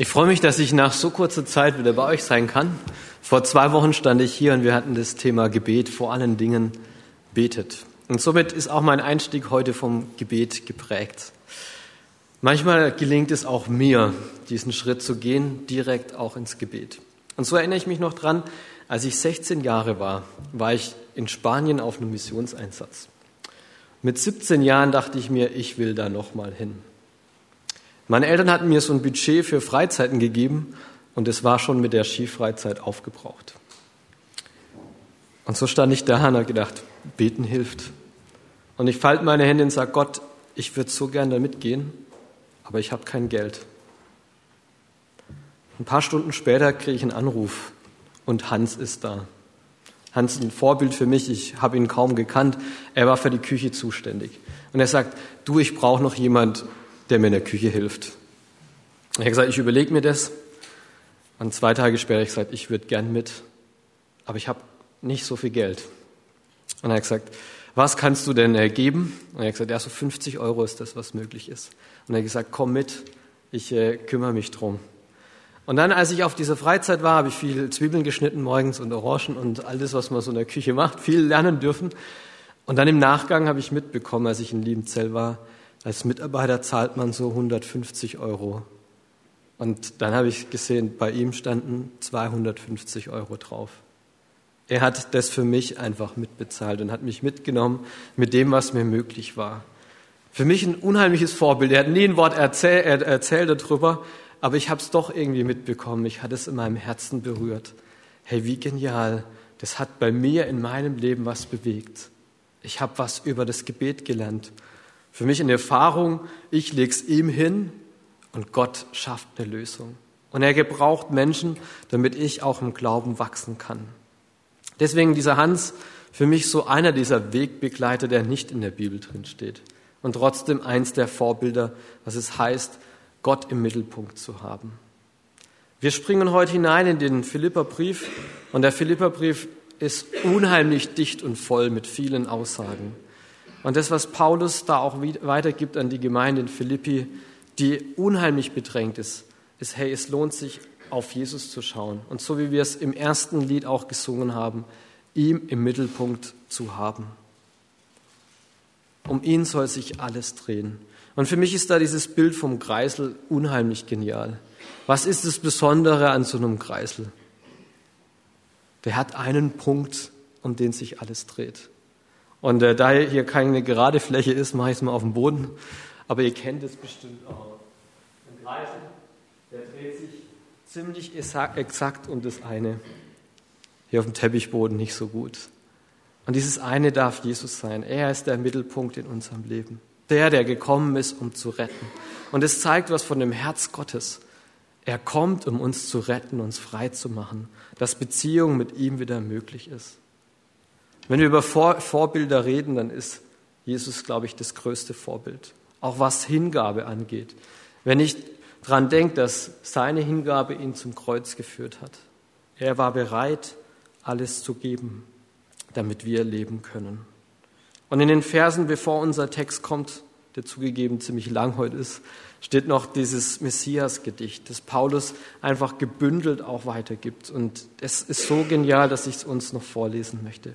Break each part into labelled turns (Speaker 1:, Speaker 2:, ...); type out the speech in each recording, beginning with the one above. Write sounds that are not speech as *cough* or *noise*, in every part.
Speaker 1: Ich freue mich, dass ich nach so kurzer Zeit wieder bei euch sein kann. Vor zwei Wochen stand ich hier und wir hatten das Thema Gebet, vor allen Dingen betet. Und somit ist auch mein Einstieg heute vom Gebet geprägt. Manchmal gelingt es auch mir, diesen Schritt zu gehen, direkt auch ins Gebet. Und so erinnere ich mich noch dran, als ich 16 Jahre war, war ich in Spanien auf einem Missionseinsatz. Mit 17 Jahren dachte ich mir, ich will da noch mal hin. Meine Eltern hatten mir so ein Budget für Freizeiten gegeben und es war schon mit der Skifreizeit aufgebraucht. Und so stand ich da und habe gedacht, beten hilft. Und ich falte meine Hände und sage, Gott, ich würde so gern da mitgehen, aber ich habe kein Geld. Ein paar Stunden später kriege ich einen Anruf und Hans ist da. Hans ist ein Vorbild für mich, ich habe ihn kaum gekannt. Er war für die Küche zuständig. Und er sagt, du, ich brauche noch jemand, der mir in der Küche hilft. Ich habe gesagt, ich überlege mir das. Und zwei Tage später habe ich gesagt, ich würde gern mit, aber ich habe nicht so viel Geld. Und er hat gesagt, was kannst du denn äh, geben? Und er hat gesagt, ja, so 50 Euro ist das, was möglich ist. Und er hat gesagt, komm mit, ich äh, kümmere mich drum. Und dann, als ich auf dieser Freizeit war, habe ich viel Zwiebeln geschnitten morgens und Orangen und alles, was man so in der Küche macht, viel lernen dürfen. Und dann im Nachgang habe ich mitbekommen, als ich in Liebenzell war, als Mitarbeiter zahlt man so 150 Euro. Und dann habe ich gesehen, bei ihm standen 250 Euro drauf. Er hat das für mich einfach mitbezahlt und hat mich mitgenommen mit dem, was mir möglich war. Für mich ein unheimliches Vorbild. Er hat nie ein Wort erzähl, er erzählt darüber, aber ich habe es doch irgendwie mitbekommen. Ich hatte es in meinem Herzen berührt. Hey, wie genial. Das hat bei mir in meinem Leben was bewegt. Ich habe was über das Gebet gelernt. Für mich eine Erfahrung, ich lege es ihm hin und Gott schafft eine Lösung. Und er gebraucht Menschen, damit ich auch im Glauben wachsen kann. Deswegen dieser Hans für mich so einer dieser Wegbegleiter, der nicht in der Bibel drin steht. Und trotzdem eins der Vorbilder, was es heißt, Gott im Mittelpunkt zu haben. Wir springen heute hinein in den Philipperbrief und der Philipperbrief ist unheimlich dicht und voll mit vielen Aussagen. Und das, was Paulus da auch weitergibt an die Gemeinde in Philippi, die unheimlich bedrängt ist, ist, hey, es lohnt sich, auf Jesus zu schauen. Und so wie wir es im ersten Lied auch gesungen haben, ihm im Mittelpunkt zu haben. Um ihn soll sich alles drehen. Und für mich ist da dieses Bild vom Kreisel unheimlich genial. Was ist das Besondere an so einem Kreisel? Der hat einen Punkt, um den sich alles dreht. Und äh, da hier keine gerade Fläche ist, mache ich es mal auf dem Boden. Aber ihr kennt es bestimmt auch. Ein Kreisel, der dreht sich ziemlich exakt um das eine. Hier auf dem Teppichboden nicht so gut. Und dieses eine darf Jesus sein. Er ist der Mittelpunkt in unserem Leben. Der, der gekommen ist, um zu retten. Und es zeigt was von dem Herz Gottes. Er kommt, um uns zu retten, uns frei zu machen, dass Beziehung mit ihm wieder möglich ist. Wenn wir über Vor Vorbilder reden, dann ist Jesus, glaube ich, das größte Vorbild. Auch was Hingabe angeht. Wenn ich daran denke, dass seine Hingabe ihn zum Kreuz geführt hat. Er war bereit, alles zu geben, damit wir leben können. Und in den Versen, bevor unser Text kommt, der zugegeben ziemlich lang heute ist, steht noch dieses Messias-Gedicht, das Paulus einfach gebündelt auch weitergibt. Und es ist so genial, dass ich es uns noch vorlesen möchte.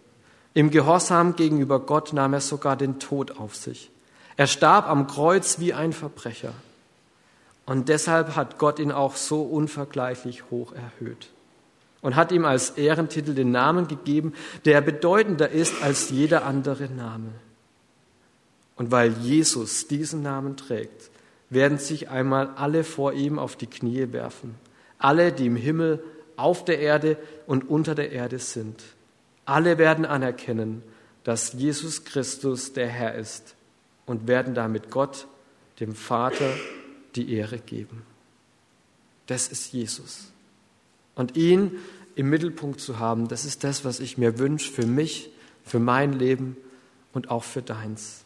Speaker 1: im Gehorsam gegenüber Gott nahm er sogar den Tod auf sich. Er starb am Kreuz wie ein Verbrecher. Und deshalb hat Gott ihn auch so unvergleichlich hoch erhöht und hat ihm als Ehrentitel den Namen gegeben, der bedeutender ist als jeder andere Name. Und weil Jesus diesen Namen trägt, werden sich einmal alle vor ihm auf die Knie werfen, alle, die im Himmel, auf der Erde und unter der Erde sind. Alle werden anerkennen, dass Jesus Christus der Herr ist und werden damit Gott, dem Vater, die Ehre geben. Das ist Jesus. Und ihn im Mittelpunkt zu haben, das ist das, was ich mir wünsche für mich, für mein Leben und auch für deins.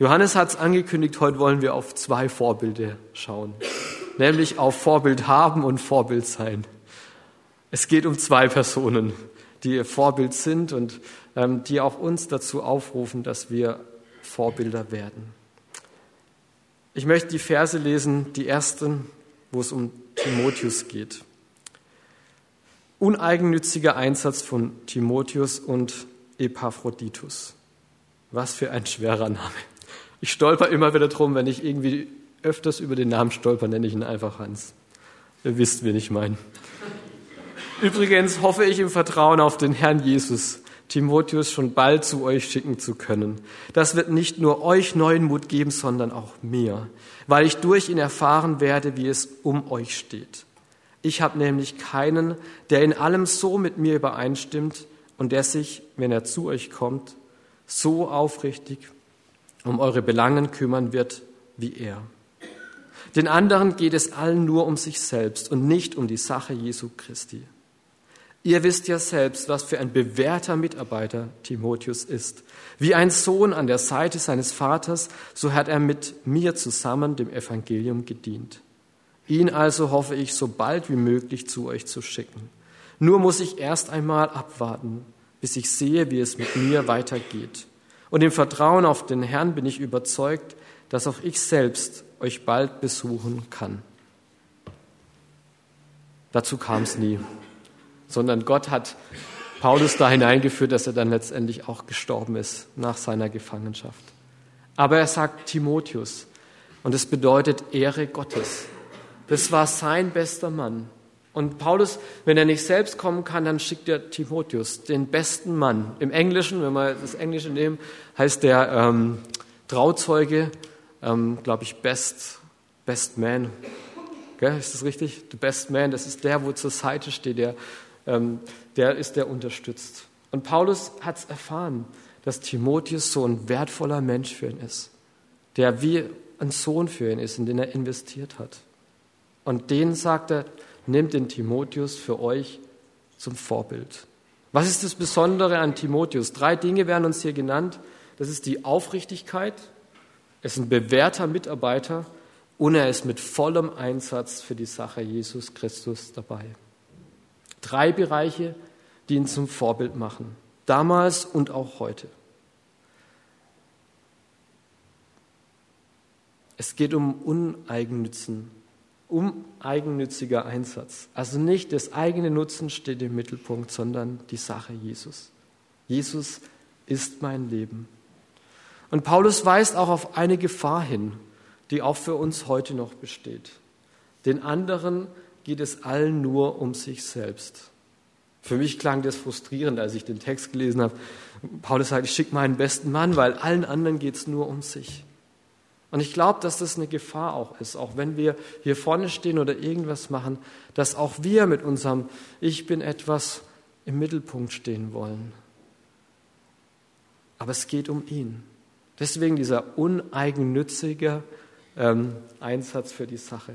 Speaker 1: Johannes hat es angekündigt, heute wollen wir auf zwei Vorbilder schauen, nämlich auf Vorbild haben und Vorbild sein. Es geht um zwei Personen, die ihr Vorbild sind und ähm, die auch uns dazu aufrufen, dass wir Vorbilder werden. Ich möchte die Verse lesen, die ersten, wo es um Timotheus geht. Uneigennütziger Einsatz von Timotheus und Epaphroditus. Was für ein schwerer Name. Ich stolper immer wieder drum, wenn ich irgendwie öfters über den Namen stolper, nenne ich ihn einfach Hans. Ihr wisst, wen ich meine. Übrigens hoffe ich im Vertrauen auf den Herrn Jesus, Timotheus schon bald zu euch schicken zu können. Das wird nicht nur euch neuen Mut geben, sondern auch mir, weil ich durch ihn erfahren werde, wie es um euch steht. Ich habe nämlich keinen, der in allem so mit mir übereinstimmt und der sich, wenn er zu euch kommt, so aufrichtig um eure Belangen kümmern wird wie er. Den anderen geht es allen nur um sich selbst und nicht um die Sache Jesu Christi. Ihr wisst ja selbst, was für ein bewährter Mitarbeiter Timotheus ist. Wie ein Sohn an der Seite seines Vaters, so hat er mit mir zusammen dem Evangelium gedient. Ihn also hoffe ich, so bald wie möglich zu euch zu schicken. Nur muss ich erst einmal abwarten, bis ich sehe, wie es mit mir weitergeht. Und im Vertrauen auf den Herrn bin ich überzeugt, dass auch ich selbst euch bald besuchen kann. Dazu kam es nie sondern Gott hat Paulus da hineingeführt, dass er dann letztendlich auch gestorben ist nach seiner Gefangenschaft. Aber er sagt Timotheus und es bedeutet Ehre Gottes. Das war sein bester Mann. Und Paulus, wenn er nicht selbst kommen kann, dann schickt er Timotheus, den besten Mann. Im Englischen, wenn wir das Englische nehmen, heißt der ähm, Trauzeuge, ähm, glaube ich, Best, Best Man. Gell, ist das richtig? The Best Man, das ist der, wo zur Seite steht, der der ist der unterstützt. Und Paulus hat es erfahren, dass Timotheus so ein wertvoller Mensch für ihn ist, der wie ein Sohn für ihn ist, in den er investiert hat. Und den sagt er, nehmt den Timotheus für euch zum Vorbild. Was ist das Besondere an Timotheus? Drei Dinge werden uns hier genannt. Das ist die Aufrichtigkeit, er ist ein bewährter Mitarbeiter und er ist mit vollem Einsatz für die Sache Jesus Christus dabei. Drei Bereiche, die ihn zum Vorbild machen, damals und auch heute. Es geht um Uneigennützen, um eigennütziger Einsatz. Also nicht das eigene Nutzen steht im Mittelpunkt, sondern die Sache Jesus. Jesus ist mein Leben. Und Paulus weist auch auf eine Gefahr hin, die auch für uns heute noch besteht. Den anderen geht es allen nur um sich selbst. Für mich klang das frustrierend, als ich den Text gelesen habe. Paulus sagt, ich schicke meinen besten Mann, weil allen anderen geht es nur um sich. Und ich glaube, dass das eine Gefahr auch ist, auch wenn wir hier vorne stehen oder irgendwas machen, dass auch wir mit unserem Ich bin etwas im Mittelpunkt stehen wollen. Aber es geht um ihn. Deswegen dieser uneigennützige ähm, Einsatz für die Sache.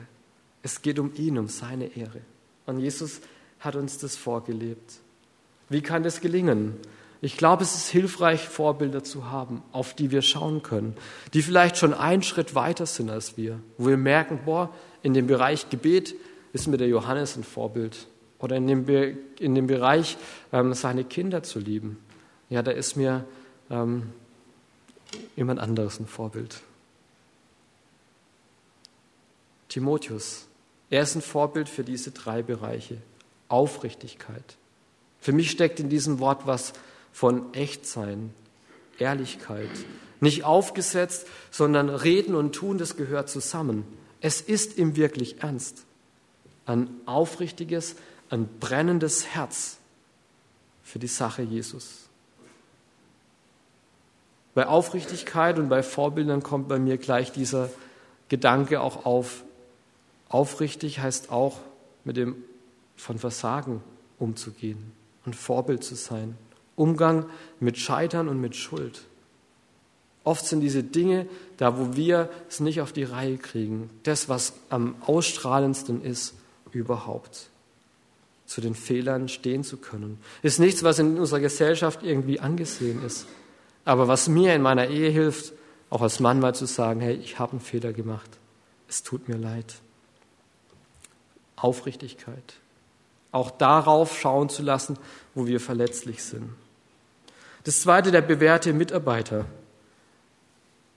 Speaker 1: Es geht um ihn, um seine Ehre. Und Jesus hat uns das vorgelebt. Wie kann das gelingen? Ich glaube, es ist hilfreich, Vorbilder zu haben, auf die wir schauen können, die vielleicht schon einen Schritt weiter sind als wir, wo wir merken, boah, in dem Bereich Gebet ist mir der Johannes ein Vorbild. Oder in dem, Be in dem Bereich, ähm, seine Kinder zu lieben. Ja, da ist mir ähm, jemand anderes ein Vorbild. Timotheus, er ist ein Vorbild für diese drei Bereiche. Aufrichtigkeit. Für mich steckt in diesem Wort was von Echtsein, Ehrlichkeit. Nicht aufgesetzt, sondern Reden und Tun, das gehört zusammen. Es ist ihm wirklich ernst. Ein aufrichtiges, ein brennendes Herz für die Sache Jesus. Bei Aufrichtigkeit und bei Vorbildern kommt bei mir gleich dieser Gedanke auch auf, Aufrichtig heißt auch, mit dem von Versagen umzugehen und Vorbild zu sein. Umgang mit Scheitern und mit Schuld. Oft sind diese Dinge, da wo wir es nicht auf die Reihe kriegen, das, was am ausstrahlendsten ist überhaupt. zu den Fehlern stehen zu können. Ist nichts, was in unserer Gesellschaft irgendwie angesehen ist. Aber was mir in meiner Ehe hilft, auch als Mann mal zu sagen, hey, ich habe einen Fehler gemacht. Es tut mir leid. Aufrichtigkeit. Auch darauf schauen zu lassen, wo wir verletzlich sind. Das zweite, der bewährte Mitarbeiter.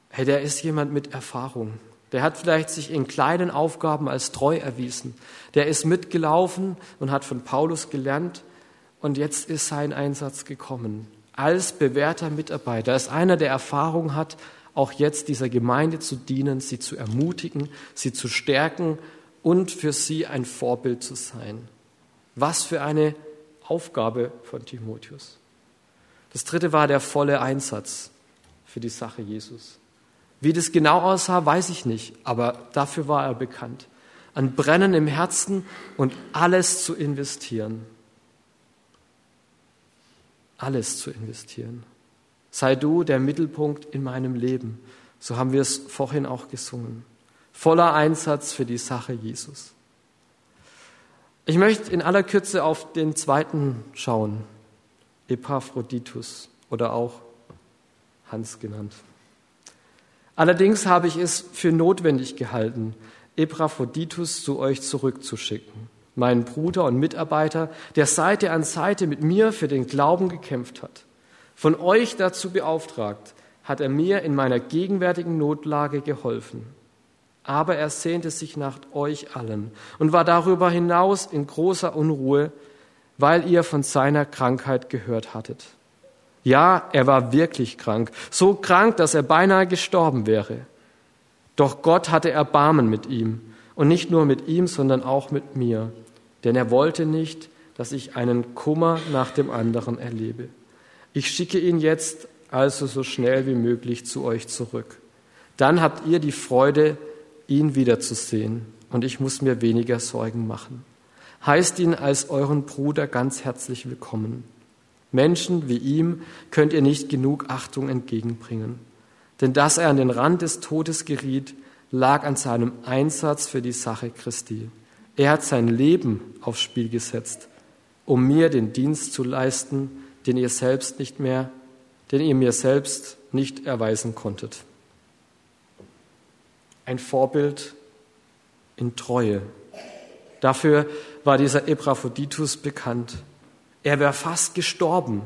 Speaker 1: Hey, der ist jemand mit Erfahrung. Der hat vielleicht sich in kleinen Aufgaben als treu erwiesen. Der ist mitgelaufen und hat von Paulus gelernt und jetzt ist sein Einsatz gekommen. Als bewährter Mitarbeiter, als einer, der Erfahrung hat, auch jetzt dieser Gemeinde zu dienen, sie zu ermutigen, sie zu stärken und für sie ein Vorbild zu sein. Was für eine Aufgabe von Timotheus. Das dritte war der volle Einsatz für die Sache Jesus. Wie das genau aussah, weiß ich nicht, aber dafür war er bekannt. An Brennen im Herzen und alles zu investieren. Alles zu investieren. Sei du der Mittelpunkt in meinem Leben. So haben wir es vorhin auch gesungen. Voller Einsatz für die Sache Jesus. Ich möchte in aller Kürze auf den zweiten schauen. Epaphroditus oder auch Hans genannt. Allerdings habe ich es für notwendig gehalten, Epaphroditus zu euch zurückzuschicken, meinen Bruder und Mitarbeiter, der Seite an Seite mit mir für den Glauben gekämpft hat. Von euch dazu beauftragt, hat er mir in meiner gegenwärtigen Notlage geholfen. Aber er sehnte sich nach euch allen und war darüber hinaus in großer Unruhe, weil ihr von seiner Krankheit gehört hattet. Ja, er war wirklich krank, so krank, dass er beinahe gestorben wäre. Doch Gott hatte Erbarmen mit ihm und nicht nur mit ihm, sondern auch mit mir, denn er wollte nicht, dass ich einen Kummer nach dem anderen erlebe. Ich schicke ihn jetzt also so schnell wie möglich zu euch zurück. Dann habt ihr die Freude, ihn wiederzusehen, und ich muss mir weniger Sorgen machen. Heißt ihn als euren Bruder ganz herzlich willkommen. Menschen wie ihm könnt ihr nicht genug Achtung entgegenbringen. Denn dass er an den Rand des Todes geriet, lag an seinem Einsatz für die Sache Christi. Er hat sein Leben aufs Spiel gesetzt, um mir den Dienst zu leisten, den ihr selbst nicht mehr, den ihr mir selbst nicht erweisen konntet. Ein Vorbild in Treue. Dafür war dieser Epaphroditus bekannt. Er wäre fast gestorben,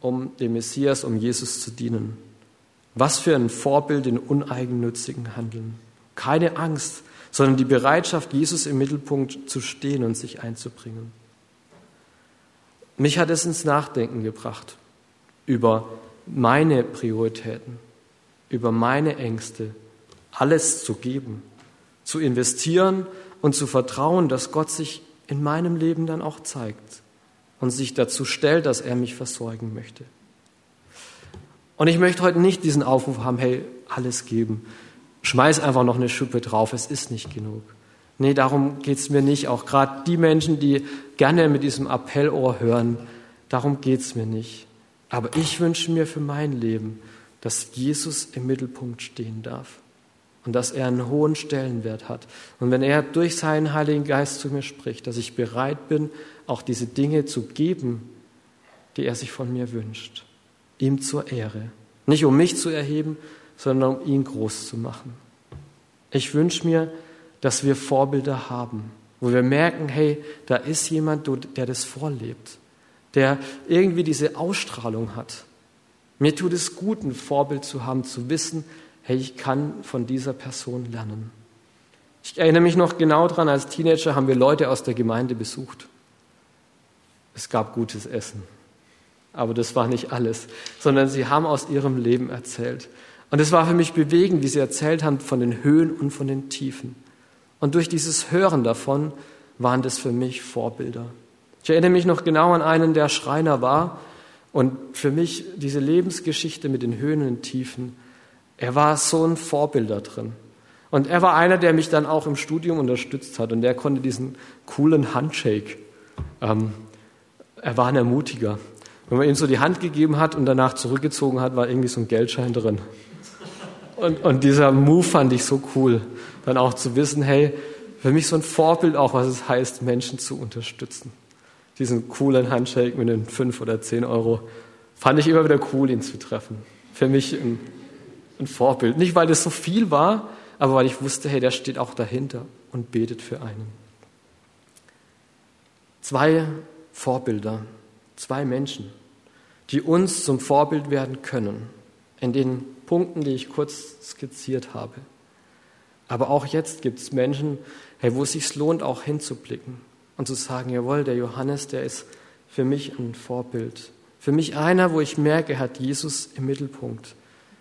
Speaker 1: um dem Messias, um Jesus zu dienen. Was für ein Vorbild in uneigennützigen Handeln. Keine Angst, sondern die Bereitschaft, Jesus im Mittelpunkt zu stehen und sich einzubringen. Mich hat es ins Nachdenken gebracht über meine Prioritäten, über meine Ängste, alles zu geben, zu investieren und zu vertrauen, dass Gott sich in meinem Leben dann auch zeigt und sich dazu stellt, dass er mich versorgen möchte. Und ich möchte heute nicht diesen Aufruf haben, hey, alles geben. Schmeiß einfach noch eine Schuppe drauf, es ist nicht genug. Nee, darum geht es mir nicht. Auch gerade die Menschen, die gerne mit diesem Appellohr hören, darum geht es mir nicht. Aber ich wünsche mir für mein Leben, dass Jesus im Mittelpunkt stehen darf und dass er einen hohen Stellenwert hat. Und wenn er durch seinen Heiligen Geist zu mir spricht, dass ich bereit bin, auch diese Dinge zu geben, die er sich von mir wünscht, ihm zur Ehre. Nicht um mich zu erheben, sondern um ihn groß zu machen. Ich wünsche mir, dass wir Vorbilder haben, wo wir merken, hey, da ist jemand, der das vorlebt, der irgendwie diese Ausstrahlung hat. Mir tut es gut, ein Vorbild zu haben, zu wissen, hey, ich kann von dieser Person lernen. Ich erinnere mich noch genau daran, als Teenager haben wir Leute aus der Gemeinde besucht. Es gab gutes Essen. Aber das war nicht alles, sondern sie haben aus ihrem Leben erzählt. Und es war für mich bewegend, wie sie erzählt haben von den Höhen und von den Tiefen. Und durch dieses Hören davon waren das für mich Vorbilder. Ich erinnere mich noch genau an einen, der Schreiner war und für mich diese Lebensgeschichte mit den Höhen und Tiefen er war so ein Vorbild da drin. Und er war einer, der mich dann auch im Studium unterstützt hat und der konnte diesen coolen Handshake. Ähm, er war ein Ermutiger. Wenn man ihm so die Hand gegeben hat und danach zurückgezogen hat, war irgendwie so ein Geldschein drin. Und, und dieser Move fand ich so cool. Dann auch zu wissen, hey, für mich so ein Vorbild auch, was es heißt, Menschen zu unterstützen. Diesen coolen Handshake mit den fünf oder zehn Euro fand ich immer wieder cool, ihn zu treffen. Für mich ein, ein Vorbild. Nicht, weil das so viel war, aber weil ich wusste, hey, der steht auch dahinter und betet für einen. Zwei Vorbilder, zwei Menschen, die uns zum Vorbild werden können, in den Punkten, die ich kurz skizziert habe. Aber auch jetzt gibt es Menschen, hey, wo es sich lohnt, auch hinzublicken und zu sagen, jawohl, der Johannes, der ist für mich ein Vorbild. Für mich einer, wo ich merke, er hat Jesus im Mittelpunkt.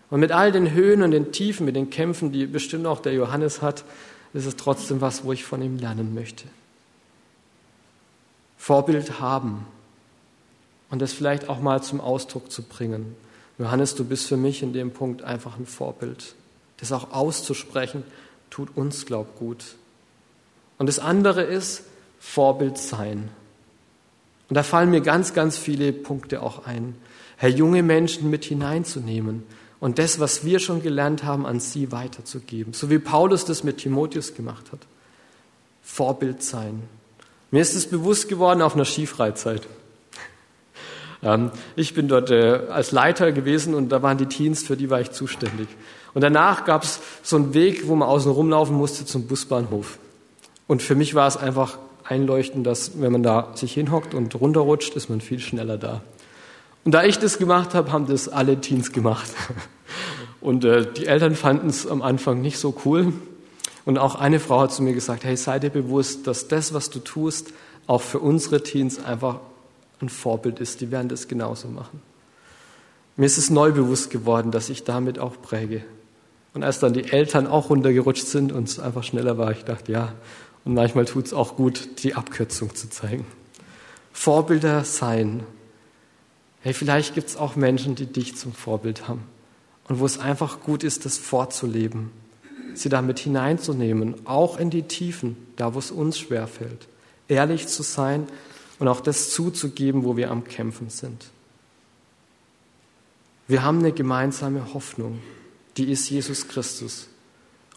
Speaker 1: Und mit all den Höhen und den Tiefen, mit den Kämpfen, die bestimmt auch der Johannes hat, ist es trotzdem was, wo ich von ihm lernen möchte. Vorbild haben und das vielleicht auch mal zum Ausdruck zu bringen. Johannes, du bist für mich in dem Punkt einfach ein Vorbild. Das auch auszusprechen, tut uns, glaub, gut. Und das andere ist Vorbild sein. Und da fallen mir ganz, ganz viele Punkte auch ein. Herr, junge Menschen mit hineinzunehmen und das, was wir schon gelernt haben, an sie weiterzugeben. So wie Paulus das mit Timotheus gemacht hat. Vorbild sein. Mir ist es bewusst geworden auf einer Skifreizeit. *laughs* Ähm, ich bin dort äh, als Leiter gewesen und da waren die Teens, für die war ich zuständig. Und danach gab es so einen Weg, wo man außen rumlaufen musste zum Busbahnhof. Und für mich war es einfach einleuchtend, dass wenn man da sich hinhockt und runterrutscht, ist man viel schneller da. Und da ich das gemacht habe, haben das alle Teens gemacht. *laughs* Und äh, die Eltern fanden es am Anfang nicht so cool. Und auch eine Frau hat zu mir gesagt, hey, sei dir bewusst, dass das, was du tust, auch für unsere Teens einfach ein Vorbild ist. Die werden das genauso machen. Mir ist es neu bewusst geworden, dass ich damit auch präge. Und als dann die Eltern auch runtergerutscht sind und es einfach schneller war, ich dachte, ja, und manchmal tut es auch gut, die Abkürzung zu zeigen. Vorbilder sein. Hey, vielleicht gibt es auch Menschen, die dich zum Vorbild haben. Und wo es einfach gut ist, das vorzuleben. Sie damit hineinzunehmen, auch in die Tiefen, da wo es uns schwerfällt. Ehrlich zu sein und auch das zuzugeben, wo wir am Kämpfen sind. Wir haben eine gemeinsame Hoffnung, die ist Jesus Christus.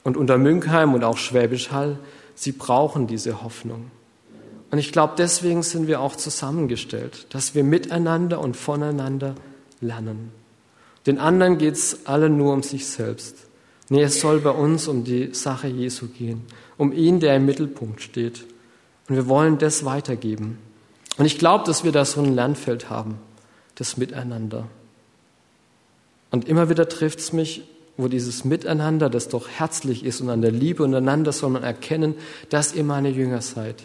Speaker 1: Und unter Münkheim und auch Schwäbisch Hall, sie brauchen diese Hoffnung. Und ich glaube, deswegen sind wir auch zusammengestellt, dass wir miteinander und voneinander lernen. Den anderen geht es alle nur um sich selbst. Nee, es soll bei uns um die Sache Jesu gehen, um ihn, der im Mittelpunkt steht. Und wir wollen das weitergeben. Und ich glaube, dass wir da so ein Lernfeld haben, das Miteinander. Und immer wieder trifft es mich, wo dieses Miteinander, das doch herzlich ist und an der Liebe untereinander soll man erkennen, dass ihr meine Jünger seid.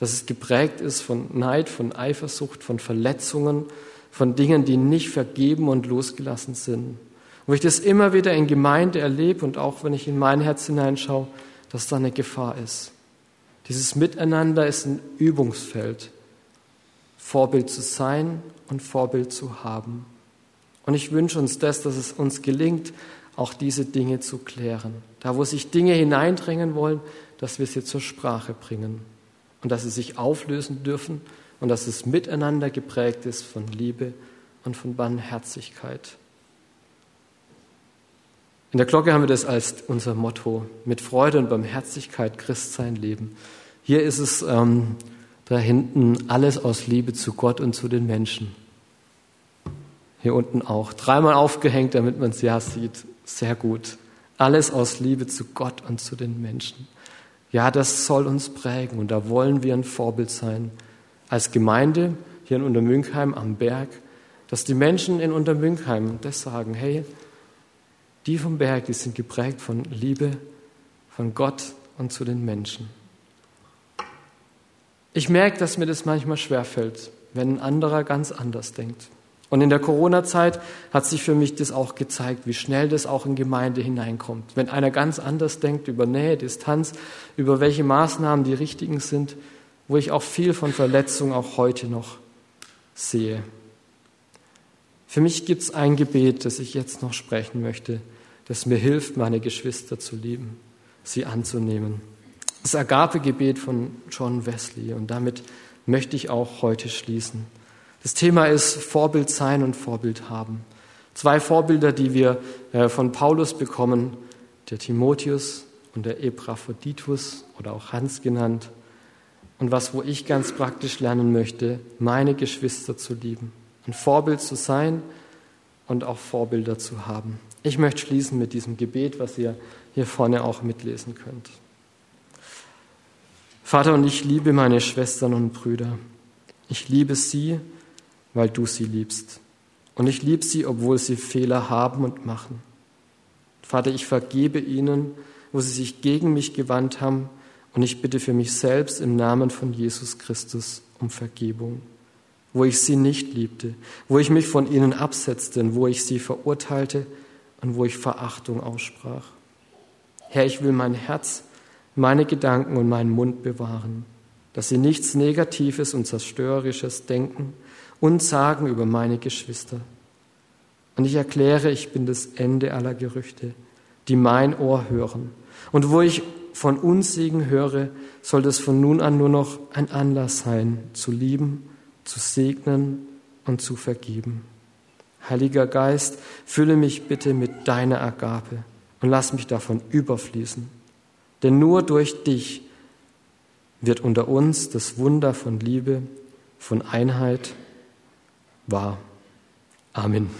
Speaker 1: Dass es geprägt ist von Neid, von Eifersucht, von Verletzungen, von Dingen, die nicht vergeben und losgelassen sind. Wo ich das immer wieder in Gemeinde erlebe und auch wenn ich in mein Herz hineinschaue, dass da eine Gefahr ist. Dieses Miteinander ist ein Übungsfeld. Vorbild zu sein und Vorbild zu haben. Und ich wünsche uns das, dass es uns gelingt, auch diese Dinge zu klären. Da, wo sich Dinge hineindrängen wollen, dass wir sie zur Sprache bringen und dass sie sich auflösen dürfen und dass es miteinander geprägt ist von Liebe und von Barmherzigkeit. In der Glocke haben wir das als unser Motto, mit Freude und Barmherzigkeit Christsein leben. Hier ist es ähm, da hinten alles aus Liebe zu Gott und zu den Menschen. Hier unten auch. Dreimal aufgehängt, damit man es ja sieht. Sehr gut. Alles aus Liebe zu Gott und zu den Menschen. Ja, das soll uns prägen und da wollen wir ein Vorbild sein. Als Gemeinde hier in Untermünkheim am Berg, dass die Menschen in Untermünkheim das sagen, hey, die vom Berg, die sind geprägt von Liebe, von Gott und zu den Menschen. Ich merke, dass mir das manchmal schwerfällt, wenn ein anderer ganz anders denkt. Und in der Corona-Zeit hat sich für mich das auch gezeigt, wie schnell das auch in Gemeinde hineinkommt. Wenn einer ganz anders denkt über Nähe, Distanz, über welche Maßnahmen die richtigen sind, wo ich auch viel von Verletzung auch heute noch sehe. Für mich gibt es ein Gebet, das ich jetzt noch sprechen möchte, das mir hilft, meine Geschwister zu lieben, sie anzunehmen das Agape-Gebet von John Wesley. Und damit möchte ich auch heute schließen. Das Thema ist Vorbild sein und Vorbild haben. Zwei Vorbilder, die wir äh, von Paulus bekommen, der Timotheus und der Epaphroditus oder auch Hans genannt. Und was, wo ich ganz praktisch lernen möchte, meine Geschwister zu lieben, ein Vorbild zu sein und auch Vorbilder zu haben. Ich möchte schließen mit diesem Gebet, was ihr hier vorne auch mitlesen könnt. Vater, und ich liebe meine Schwestern und Brüder. Ich liebe sie, weil du sie liebst. Und ich liebe sie, obwohl sie Fehler haben und machen. Vater, ich vergebe ihnen, wo sie sich gegen mich gewandt haben, und ich bitte für mich selbst im Namen von Jesus Christus um Vergebung, wo ich sie nicht liebte, wo ich mich von ihnen absetzte und wo ich sie verurteilte und wo ich Verachtung aussprach. Herr, ich will mein Herz, meine Gedanken und meinen Mund bewahren, dass sie nichts Negatives und Zerstörerisches denken und sagen über meine Geschwister. Und ich erkläre, ich bin das Ende aller Gerüchte, die mein Ohr hören. Und wo ich von Unsegen höre, soll das von nun an nur noch ein Anlass sein, zu lieben, zu segnen und zu vergeben. Heiliger Geist, fülle mich bitte mit deiner Agape und lass mich davon überfließen. Denn nur durch dich wird unter uns das Wunder von Liebe, von Einheit wahr. Amen.